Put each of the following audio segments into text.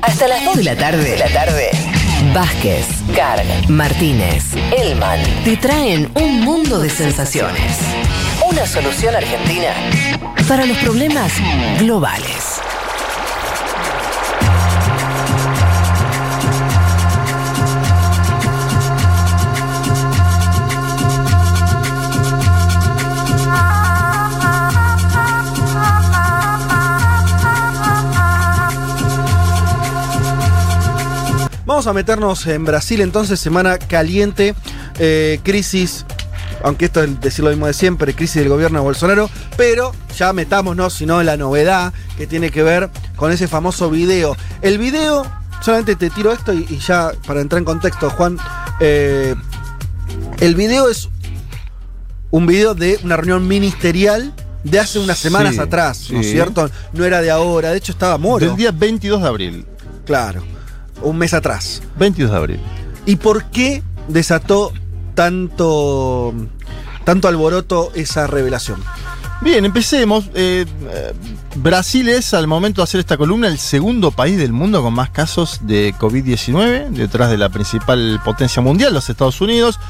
Hasta las 2 de la tarde. De la tarde. Vázquez, Carg, Martínez, Elman te traen un mundo de sensaciones. Una solución argentina para los problemas globales. Vamos a meternos en Brasil entonces, semana caliente, eh, crisis, aunque esto es decir lo mismo de siempre, crisis del gobierno de Bolsonaro, pero ya metámonos, sino en la novedad que tiene que ver con ese famoso video. El video, solamente te tiro esto y, y ya para entrar en contexto, Juan, eh, el video es un video de una reunión ministerial de hace unas semanas Sí, atrás, ¿no es sí. cierto? No era de ahora, de hecho estaba Moro. Del día 22 de abril. Claro, un mes atrás. 22 de abril. ¿Y por qué desató tanto, tanto alboroto esa revelación? Bien, empecemos. Eh, eh, Brasil es, al momento de hacer esta columna, el segundo país del mundo con más casos de COVID-19, detrás de la principal potencia mundial, los Estados Unidos.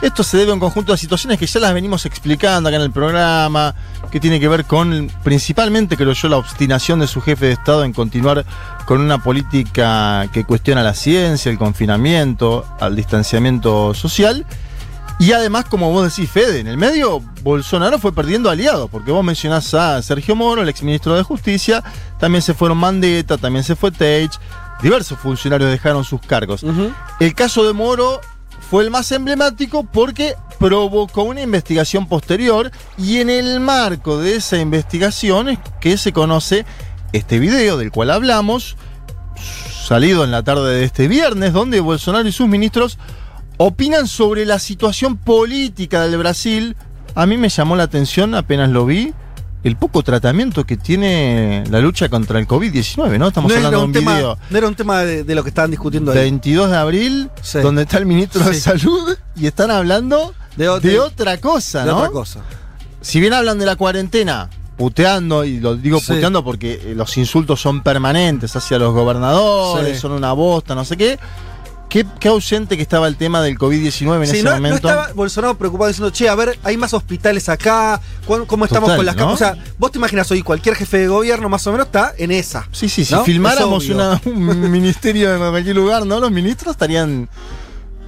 Esto se debe a un conjunto de situaciones que ya las venimos explicando acá en el programa, que tiene que ver con, principalmente, creo yo, la obstinación de su jefe de Estado en continuar con una política que cuestiona la ciencia, el confinamiento, al distanciamiento social. Y además, como vos decís, Fede, en el medio Bolsonaro fue perdiendo aliados, porque vos mencionás a Sergio Moro, el exministro de Justicia, también se fueron Mandetta, también se fue Teich, diversos funcionarios dejaron sus cargos. El caso de Moro fue el más emblemático porque provocó una investigación posterior y en el marco de esa investigación es que se conoce este video del cual hablamos, salido en la tarde de este viernes, donde Bolsonaro y sus ministros opinan sobre la situación política del Brasil. A mí me llamó la atención apenas lo vi. El poco tratamiento que tiene la lucha contra el COVID-19, ¿no? Estamos no, hablando de un tema, video no era un tema de, de lo que estaban discutiendo ahí. 22 de abril, Sí. donde está el ministro de Sí. Salud y están hablando De de, de- otra cosa, de ¿no? otra cosa. Si bien hablan de la cuarentena, puteando, y lo digo Sí. puteando porque eh, los insultos son permanentes hacia los gobernadores, son una bosta, no sé qué. Qué, qué ausente que estaba el tema del COVID-19 en Sí, ese no, no momento. estaba Bolsonaro preocupado diciendo, che, a ver, hay más hospitales acá, ¿cuán- ¿cómo estamos Total, con las ¿no? camas? O sea, vos te imaginas hoy, cualquier jefe de gobierno más o menos está en esa. Sí, sí, si filmáramos una- un ministerio en cualquier lugar, ¿no? Los ministros estarían.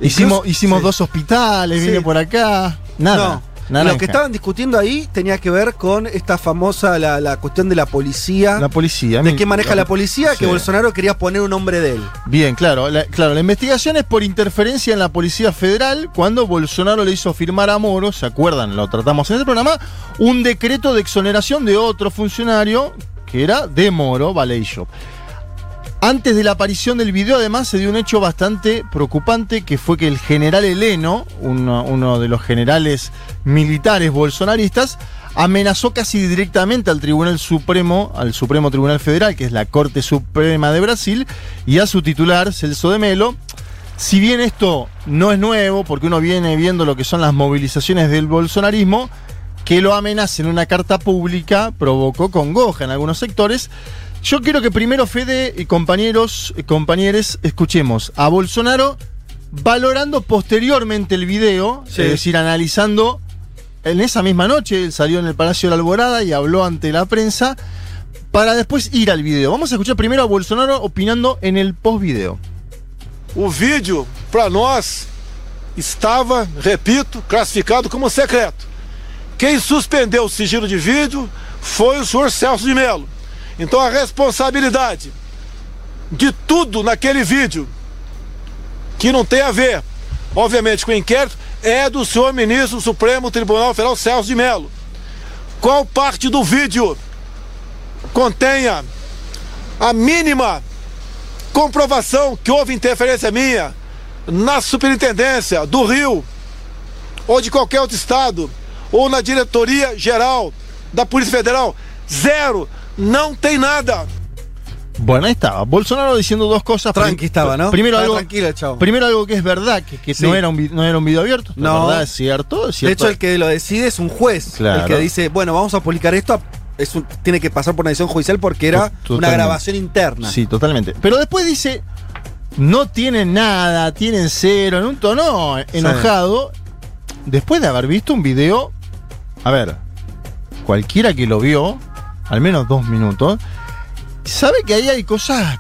Hicimos, hicimos sí. dos hospitales, Sí. vine por acá. Nada. Naranja. Lo que estaban discutiendo ahí tenía que ver con esta famosa, la, la cuestión de la policía. La policía. de qué maneja la policía, que. Bolsonaro quería poner un nombre de él. Bien, claro. La, claro, la investigación es por interferencia en la Policía Federal cuando Bolsonaro le hizo firmar a Moro, ¿se acuerdan? Lo tratamos en este programa, un decreto de exoneración de otro funcionario que era de Moro, Vallejo. Antes de la aparición del video, además, se dio un hecho bastante preocupante, que fue que el general Heleno, uno, de los generales militares bolsonaristas, amenazó casi directamente al Tribunal Supremo, al Supremo Tribunal Federal, que es la Corte Suprema de Brasil, y a su titular, Celso de Melo. Si bien esto no es nuevo, porque uno viene viendo lo que son las movilizaciones del bolsonarismo, que lo amenace en una carta pública provocó congoja en algunos sectores. Yo quiero que primero Fede y compañeros, y compañeros, escuchemos a Bolsonaro valorando posteriormente el video, Sí. es decir, analizando en esa misma noche, él salió en el Palacio de la Alborada y habló ante la prensa, para después ir al video. Vamos a escuchar primero a Bolsonaro opinando en el post-video. O vídeo, para nós, estava, repito, classificado como secreto. Quem suspendeu o sigilo de vídeo foi o senhor Celso de Mello. Então a responsabilidade de tudo naquele vídeo, que não tem a ver, obviamente, com o inquérito, é do senhor ministro do Supremo Tribunal Federal Celso de Mello. Qual parte do vídeo contenha a mínima comprovação que houve interferência minha na superintendência do Rio ou de qualquer outro estado ou na diretoria geral da Polícia Federal. Zero. Não tem nada. Bueno, ahí estaba. Bolsonaro diciendo dos cosas. Tranqui estaba, ¿no? Primero Estaba algo, tranquilo chavo. primero algo que es verdad, que, que Sí. no, era un, no era un video abierto. No. No. verdad, es cierto. es De hecho, el que lo decide es un juez. Claro. El que dice, bueno, vamos a publicar esto es un- tiene que pasar por una decisión judicial porque era una grabación interna. Sí, totalmente. Pero después dice, no tienen nada, tienen cero, en un tono enojado, después de haber visto un video, a ver, cualquiera que lo vio, al menos dos minutos, sabe que ahí hay cosas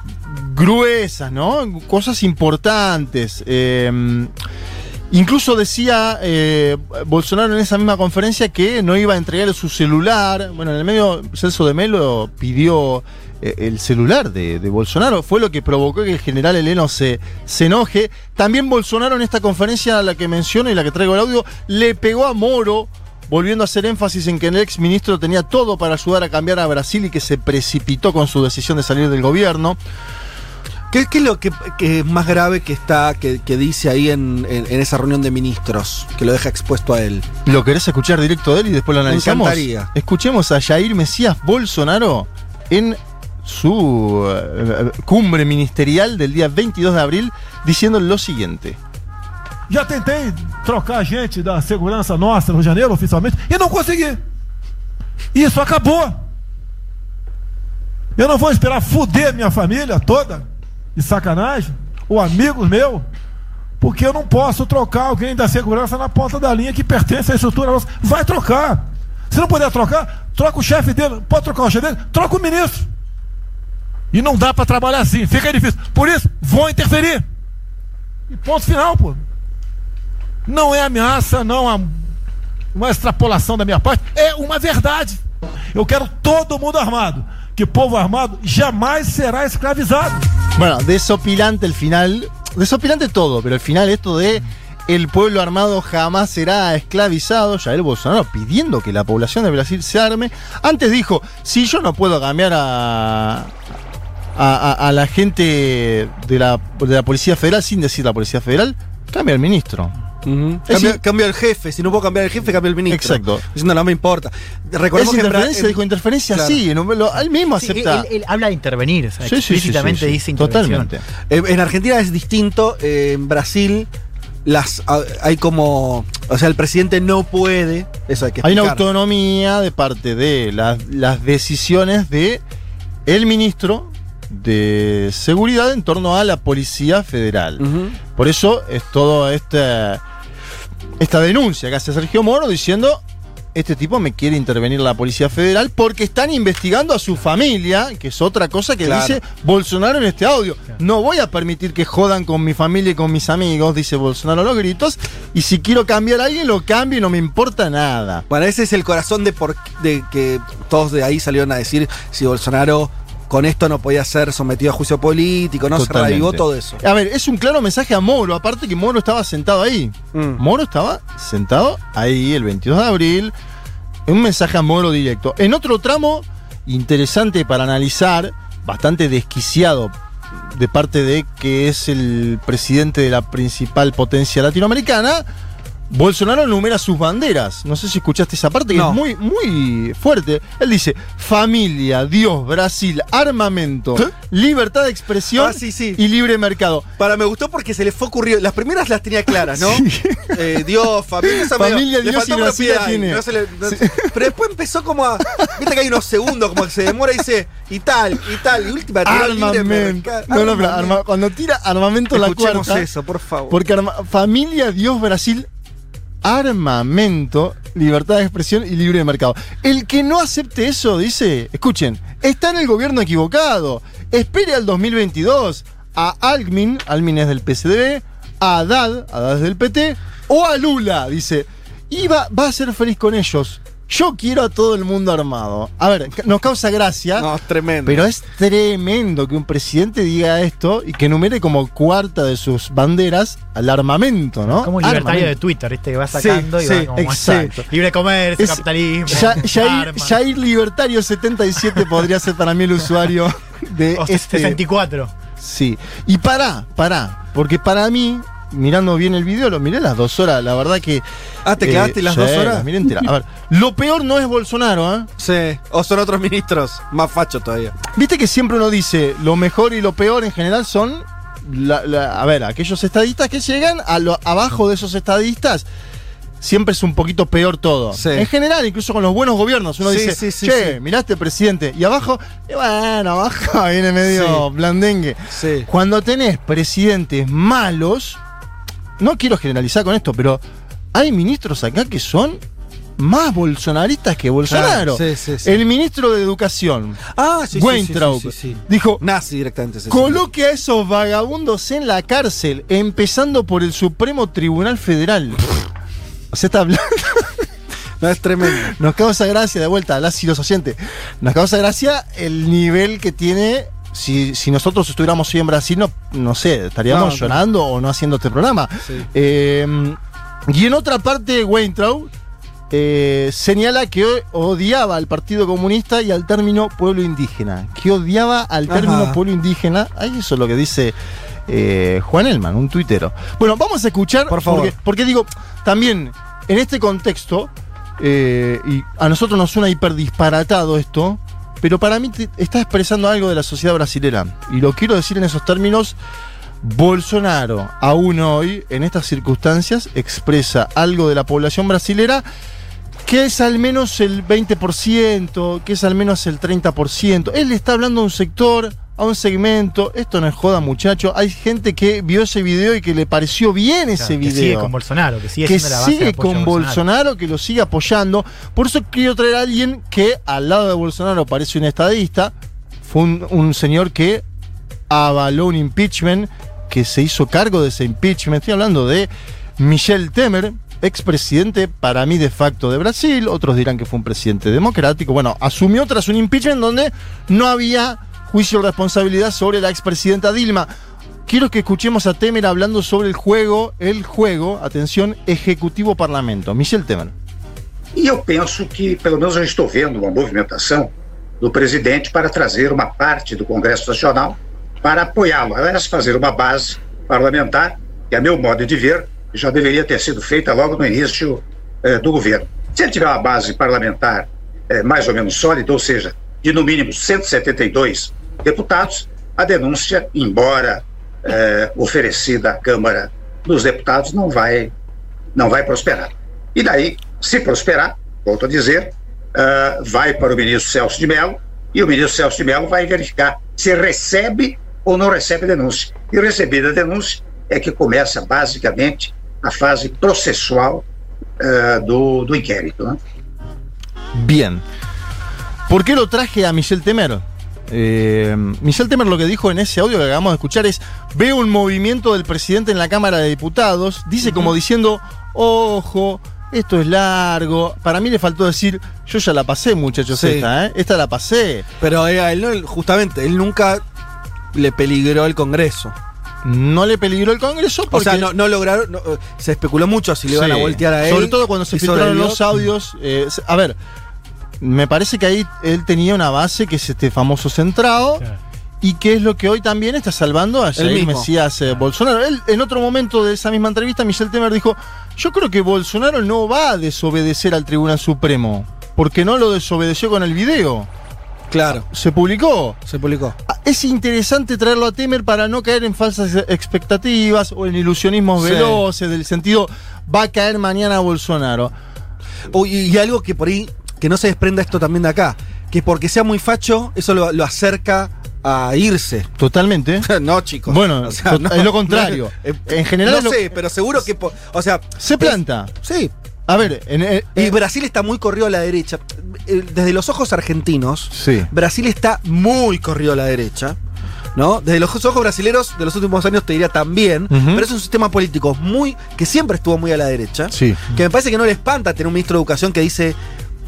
gruesas, ¿no? Cosas importantes. Eh, incluso decía eh, Bolsonaro en esa misma conferencia que no iba a entregar su celular. Bueno, en el medio Celso de Melo pidió eh, el celular de, Bolsonaro. Fue lo que provocó que el general Heleno se, se enoje. También Bolsonaro en esta conferencia la que menciono y la que traigo el audio, le pegó a Moro volviendo a hacer énfasis en que el ex ministro tenía todo para ayudar a cambiar a Brasil y que se precipitó con su decisión de salir del gobierno. ¿Qué, qué es lo que, que es más grave que está, que, que dice ahí en, en- en esa reunión de ministros, que lo deja expuesto a él? ¿Lo querés escuchar directo de él y después lo Me analizamos? encantaría. Escuchemos a Jair Mesías Bolsonaro en su eh, cumbre ministerial del día 22 de abril diciendo lo siguiente. Já tentei trocar gente da segurança nossa no Janeiro, oficialmente, e não consegui. Isso acabou. Eu não vou esperar fuder minha família toda, de sacanagem, ou amigos meus, porque eu não posso trocar alguém da segurança na ponta da linha que pertence à estrutura nossa. Vai trocar. Se não puder trocar, troca o chefe dele. Pode trocar o chefe dele? Troca o ministro. E não dá pra trabalhar assim, fica difícil. Por isso, vou interferir. E ponto final, pô. Não é ameaça, não é uma extrapolação da minha parte, é uma verdade. Eu quero todo mundo armado. Que povo armado jamais será escravizado. Bueno, desopilante el final. Desopilante todo, pero el final esto de el pueblo armado jamás será esclavizado. Jair Bolsonaro pidiendo que la población de Brasil se arme. Antes dijo, si yo no puedo cambiar a, a, a- a la gente de la, de la Policía Federal sin decir la Policía Federal, cambia el ministro. Cambia, decir- cambia el jefe, si no puedo cambiar el jefe, cambia el ministro. Exacto. Diciendo, no me importa. ¿Es que interferencia? en- dijo interferencia, Claro. sí. lo- él mismo Sí, acepta. él, él habla de intervenir, o sea, Sí, sí, sí, sí, explícitamente sí, dice intervención. Totalmente. Eh, En Argentina es distinto. eh, en Brasil las hay como. O sea, el presidente no puede. Eso hay que Hay una autonomía de parte de las, las decisiones de el ministro de seguridad en torno a la policía federal. Por eso es toda esta, esta denuncia que hace Sergio Moro diciendo este tipo me quiere intervenir la policía federal porque están investigando a su familia, que es otra cosa que Claro. dice Bolsonaro en este audio. No voy a permitir que jodan con mi familia y con mis amigos, dice Bolsonaro a los gritos, y si quiero cambiar a alguien lo cambio y no me importa nada. Bueno, ese es el corazón de, por, de que todos de ahí salieron a decir si Bolsonaro con esto no podía ser sometido a juicio político, no se revivó todo eso. A ver, es un claro mensaje a Moro, aparte que Moro estaba sentado ahí. Mm. Moro estaba sentado ahí el 22 de abril. Un mensaje a Moro directo. En otro tramo interesante para analizar, bastante desquiciado de parte de que es el presidente de la principal potencia latinoamericana, Bolsonaro enumera sus banderas. No sé si escuchaste esa parte que No. es muy, muy fuerte. Él dice: familia, Dios, Brasil, armamento, ¿Qué? libertad de expresión Ah, sí, sí. y libre mercado. Para, me gustó porque se le fue ocurrido. Las primeras las tenía claras, ¿no? Eh, Dios, familia, esa Familia, le Dios faltó y Brasil la tiene. no se le- no- Pero después empezó como a. Viste que hay unos segundos, como que se demora y dice, y tal, y tal, y última Armamento. mercado. No, no, pero arma- cuando tira armamento la Escuchemos cuarta. eso, por favor. Porque arma- familia, Dios, Brasil, armamento, libertad de expresión y libre mercado. El que no acepte eso, dice, escuchen, está en el gobierno equivocado. Espere al 2022 a Almin, Almin es del PCDB, a Haddad, Haddad es del PT, o a Lula, dice. Y va a ser feliz con ellos. Yo quiero a todo el mundo armado. A ver, nos causa gracia. No, es tremendo. Pero es tremendo que un presidente diga esto y que numere como cuarta de sus banderas al armamento, ¿no? Como un libertario de. Twitter, ¿viste? Que va Sí, sacando y sí, va como exacto. Libre comercio, Es- capitalismo. Ya- Libertario 77 podría ser para mí el usuario de O este. 64. Sí. Y pará, pará. Porque para mí, mirando bien el video, lo miré las dos horas, la verdad que. Ah, ¿te quedaste las sí, dos horas? las miré enteras. A ver, lo peor no es Bolsonaro, ¿eh? Sí, o son otros ministros, más fachos todavía. Viste que siempre uno dice lo mejor y lo peor en general son, la- la- a ver, aquellos estadistas que llegan a lo, abajo de esos estadistas. siempre es un poquito peor todo. Sí. En general, incluso con los buenos gobiernos, uno Sí, dice, sí, che, miraste presidente. Y abajo, y bueno, abajo viene medio blandengue. Sí. Cuando tenés presidentes malos, no quiero generalizar con esto, pero hay ministros acá que son más bolsonaristas que Bolsonaro. Claro, sí, sí, sí. El ministro de Educación, Ah, Weintraub, dijo, Nazi directamente. Coloque a esos vagabundos en la cárcel, empezando por el Supremo Tribunal Federal. O sea, está hablando. No, es tremendo. Nos causa gracia, de vuelta, las y los oyentes. Nos causa gracia el nivel que tiene. Si, si nosotros estuviéramos hoy en Brasil, no, no sé, estaríamos No, no. llorando o no haciendo este programa. Sí. Eh, y en otra parte, Weintraub eh, señala que odiaba al Partido Comunista y al término pueblo indígena. Que odiaba al Ajá. término pueblo indígena. Ahí eso es lo que dice eh, Juan Elman, un tuitero. Bueno, vamos a escuchar. Por favor. Porque, porque digo, también en este contexto, eh, y a nosotros nos suena hiper disparatado esto, pero para mí está expresando algo de la sociedad brasilera. Y lo quiero decir en esos términos. Bolsonaro, aún hoy, en estas circunstancias, expresa algo de la población brasilera que es al menos el 20%, que es al menos el 30%. Él está hablando a un sector, a un segmento. Esto no es joda, muchacho. Hay gente que vio ese video y que le pareció bien ese Claro, que video sigue con Bolsonaro, que sigue que la base sigue con Bolsonaro. que lo sigue apoyando. Por eso quiero traer a alguien que al lado de Bolsonaro parece un estadista. Fue un, un señor que avaló un impeachment, que se hizo cargo de ese impeachment. Estoy hablando de Michel Temer, expresidente para mí de facto de Brasil. Otros dirán que fue un presidente democrático. Bueno, asumió tras un impeachment donde no había juicio de responsabilidad sobre la expresidenta Dilma. Quiero que escuchemos a Temer hablando sobre el juego, el juego, atención, Ejecutivo Parlamento. Michel Temer. E eu penso que, pelo menos, eu estou vendo uma movimentação do presidente para trazer uma parte do Congresso Nacional para apoiá-lo, aliás, fazer uma base parlamentar, que, a meu modo de ver, já deveria ter sido feita logo no início eh, do governo. Se ele tiver uma base parlamentar eh, mais ou menos sólida, ou seja, de no mínimo 172 deputados, a denúncia, embora eh, oferecida à Câmara dos Deputados, não vai, não vai prosperar. E daí, se prosperar, volto a dizer, ah, vai para o ministro Celso de Mello e o ministro Celso de Mello vai verificar se recebe ou não recebe denúncia. E recebida a denúncia é que começa basicamente a fase processual ah, do, do inquérito. Né? Bien. ¿Por qué lo traje a Michel Temer? Eh, Michel Temer lo que dijo en ese audio que acabamos de escuchar es, veo un movimiento del presidente en la Cámara de Diputados, dice como diciendo, ojo, esto es largo. Para mí le faltó decir, yo ya la pasé muchachos, Sí. esta, ¿eh? Esta la pasé. Pero eh, él no, justamente, él nunca le peligró el Congreso. No le peligró el Congreso O porque... sea, no, no lograron. no, eh, se especuló mucho si le iban a voltear a él. Sobre todo cuando se filtraron los audios. eh, a ver, me parece que ahí él tenía una base que es este famoso centrado. Claro. Y que es lo que hoy también está salvando a Jair. Mesías eh, Bolsonaro. Él, en otro momento de esa misma entrevista, Michel Temer dijo: Yo creo que Bolsonaro no va a desobedecer al Tribunal Supremo. Porque no lo desobedeció con el video. Claro, Se publicó. se publicó. Ah, Es interesante traerlo a Temer para no caer en falsas expectativas o en ilusionismos Sí. veloces, del sentido, va a caer mañana Bolsonaro. Y algo que por ahí, que no se desprenda esto también de acá, que porque sea muy facho, eso lo, lo acerca a irse. Totalmente. no, chicos. Bueno, es lo contrario. eh, En general No lo- sé, pero seguro que. O sea. Se planta. Sí. A ver, en, eh, Y eh, Brasil está muy corrido a la derecha. Desde los ojos argentinos, Sí. Brasil está muy corrido a la derecha. ¿No? Desde los ojos brasileros de los últimos años te diría también, pero es un sistema político muy que siempre estuvo muy a la derecha. Sí. Que me parece que no le espanta tener un ministro de educación que dice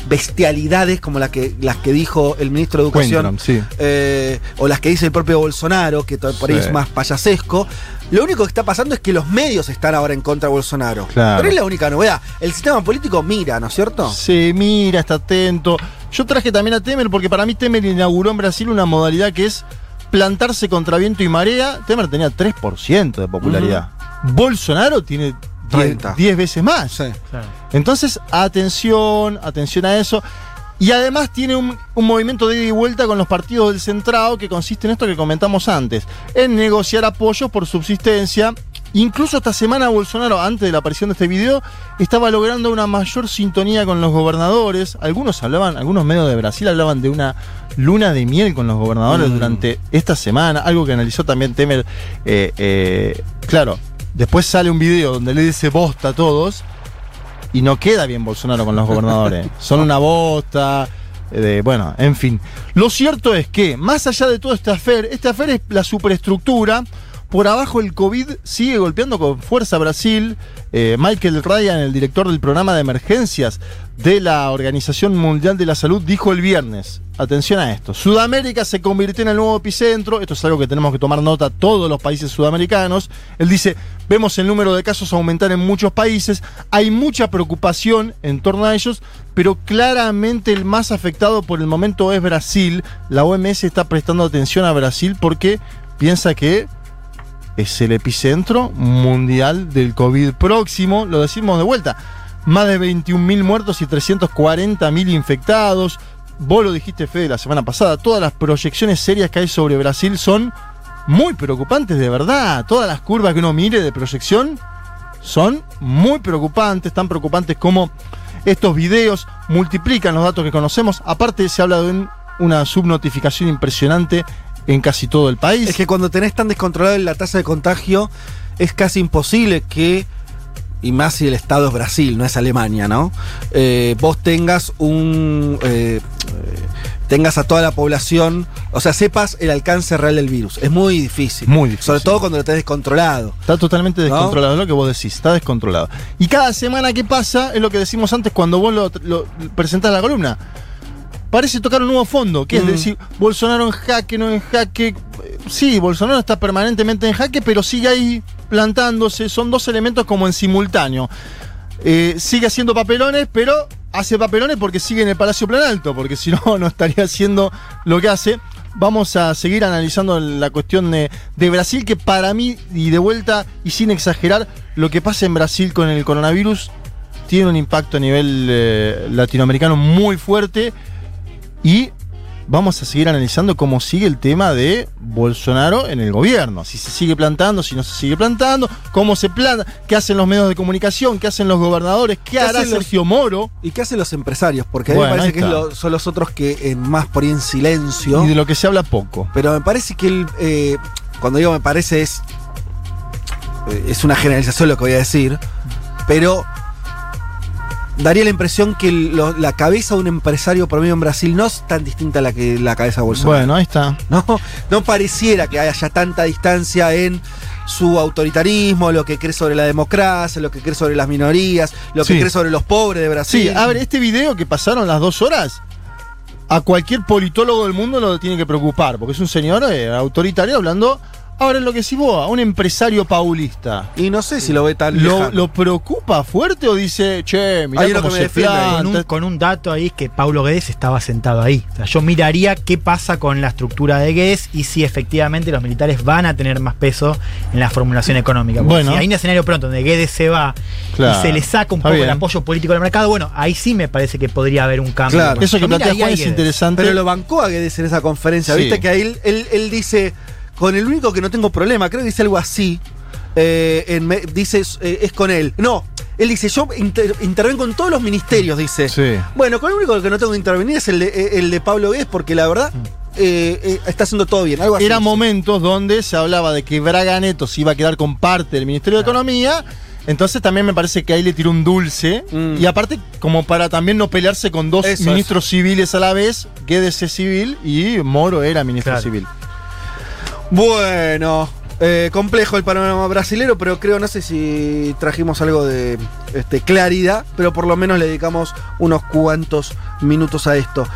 bestialidades como las que, las que dijo el ministro de educación. Sí. eh, o las que dice el propio Bolsonaro, que por ahí Sí. es más payasesco. Lo único que está pasando es que los medios están ahora en contra de Bolsonaro. Claro. Pero es la única novedad. El sistema político mira, ¿no es cierto? Se mira, está atento. Yo traje también a Temer porque para mí Temer inauguró en Brasil una modalidad que es plantarse contra viento y marea. Temer tenía 3% de popularidad. Bolsonaro tiene 30. 10 veces más. Sí. Entonces, atención, atención a eso. Y además tiene un, un movimiento de ida y vuelta con los partidos del centrado que consiste en esto que comentamos antes, en negociar apoyos por subsistencia Incluso esta semana Bolsonaro, antes de la aparición de este video, estaba logrando una mayor sintonía con los gobernadores. Algunos hablaban, algunos medios de Brasil hablaban de una luna de miel con los gobernadores Mm. durante esta semana, algo que analizó también Temer. eh, eh, claro, después sale un video donde le dice bosta a todos y no queda bien Bolsonaro con los gobernadores. Son una bosta. eh, de- bueno, en fin. Lo cierto es que, más allá de todo este afer, este afer es la superestructura. Por abajo el COVID sigue golpeando con fuerza Brasil. Eh, Michael Ryan, el director del programa de emergencias de la Organización Mundial de la Salud, dijo el viernes, atención a esto, Sudamérica se convirtió en el nuevo epicentro, esto es algo que tenemos que tomar nota todos los países sudamericanos. Él dice, vemos el número de casos aumentar en muchos países, hay mucha preocupación en torno a ellos, pero claramente el más afectado por el momento es Brasil. La OMS está prestando atención a Brasil porque piensa que es el epicentro mundial del COVID próximo. Lo decimos de vuelta. Más de 21.000 muertos y 340.000 infectados. Vos lo dijiste, Fede, la semana pasada. Todas las proyecciones serias que hay sobre Brasil son muy preocupantes, de verdad. Todas las curvas que uno mire de proyección son muy preocupantes. Tan preocupantes como estos videos multiplican los datos que conocemos. Aparte, se habla de un- una subnotificación impresionante en casi todo el país. Es que cuando tenés tan descontrolada la tasa de contagio, es casi imposible que, y más si el Estado es Brasil, no es Alemania, ¿no? Eh, vos tengas un. eh, tengas a toda la población, o sea, sepas el alcance real del virus. Es muy difícil. Muy difícil. Sobre todo cuando lo tenés descontrolado. Está totalmente ¿No? descontrolado, es lo que vos decís, está descontrolado. Y cada semana que pasa es lo que decimos antes cuando vos lo, lo presentás la columna. Parece tocar un nuevo fondo, que es Mm. decir, Bolsonaro en jaque, no en jaque. Sí, Bolsonaro está permanentemente en jaque, pero sigue ahí plantándose. Son dos elementos como en simultáneo. Eh, sigue haciendo papelones, pero hace papelones porque sigue en el Palacio Plan Alto, porque si no, no estaría haciendo lo que hace. Vamos a seguir analizando la cuestión de, de Brasil, que para mí, y de vuelta, y sin exagerar, lo que pasa en Brasil con el coronavirus tiene un impacto a nivel eh, latinoamericano muy fuerte. Y vamos a seguir analizando cómo sigue el tema de Bolsonaro en el gobierno. Si se sigue plantando, si no se sigue plantando, cómo se planta, qué hacen los medios de comunicación, qué hacen los gobernadores, qué, ¿Qué hará los- Sergio Moro. ¿Y qué hacen los empresarios? Porque a mí me parece que lo- son los otros que eh, más por ahí en silencio. Y de lo que se habla poco. Pero me parece que él, eh, cuando digo me parece es. eh, Es una generalización lo que voy a decir. Pero. Daría la impresión que lo- la cabeza de un empresario promedio en Brasil no es tan distinta a la que la cabeza de Bolsonaro. Bueno, ahí está. No, no pareciera que haya tanta distancia en su autoritarismo, lo que cree sobre la democracia, lo que cree sobre las minorías, lo que Sí. cree sobre los pobres de Brasil. Sí, a ver, este video que pasaron las dos horas, a cualquier politólogo del mundo lo tiene que preocupar, porque es un señor eh, autoritario hablando. Ahora, lo que sí vos, a un empresario paulista. Y no sé si lo ve tan ¿Lo, lejano. lo preocupa fuerte o dice, che, mirá cómo que se planta? Con un, con un dato ahí es que Paulo Guedes estaba sentado ahí. O sea, yo miraría qué pasa con la estructura de Guedes y si efectivamente los militares van a tener más peso en la formulación económica. Porque Bueno. si hay un escenario pronto donde Guedes se va Claro. y se le saca un Está poco bien. el apoyo político del mercado, bueno, ahí sí me parece que podría haber un cambio. Claro. Eso que plantea Juan es Guedes. interesante. Pero lo bancó a Guedes en esa conferencia. Sí. Viste que ahí él, él- él dice, con el único que no tengo problema, creo que dice algo así. eh, en dice, eh, es con él. No, él dice, yo inter- intervengo en todos los ministerios, dice. Sí. Bueno, con el único que no tengo que intervenir es el de, eh, el de Pablo Guedes, porque la verdad eh, eh, está haciendo todo bien. Algo así. Eran dice. momentos donde se hablaba de que Braga Neto se iba a quedar con parte del Ministerio de Economía. Entonces también me parece que ahí le tiró un dulce. Mm. Y aparte, como para también no pelearse con dos Eso ministros civiles a la vez, Guedes es civil y Moro era ministro Claro. civil. Bueno, eh, complejo el panorama brasilero, pero creo, no sé si trajimos algo de este, claridad, pero por lo menos le dedicamos unos cuantos minutos a esto.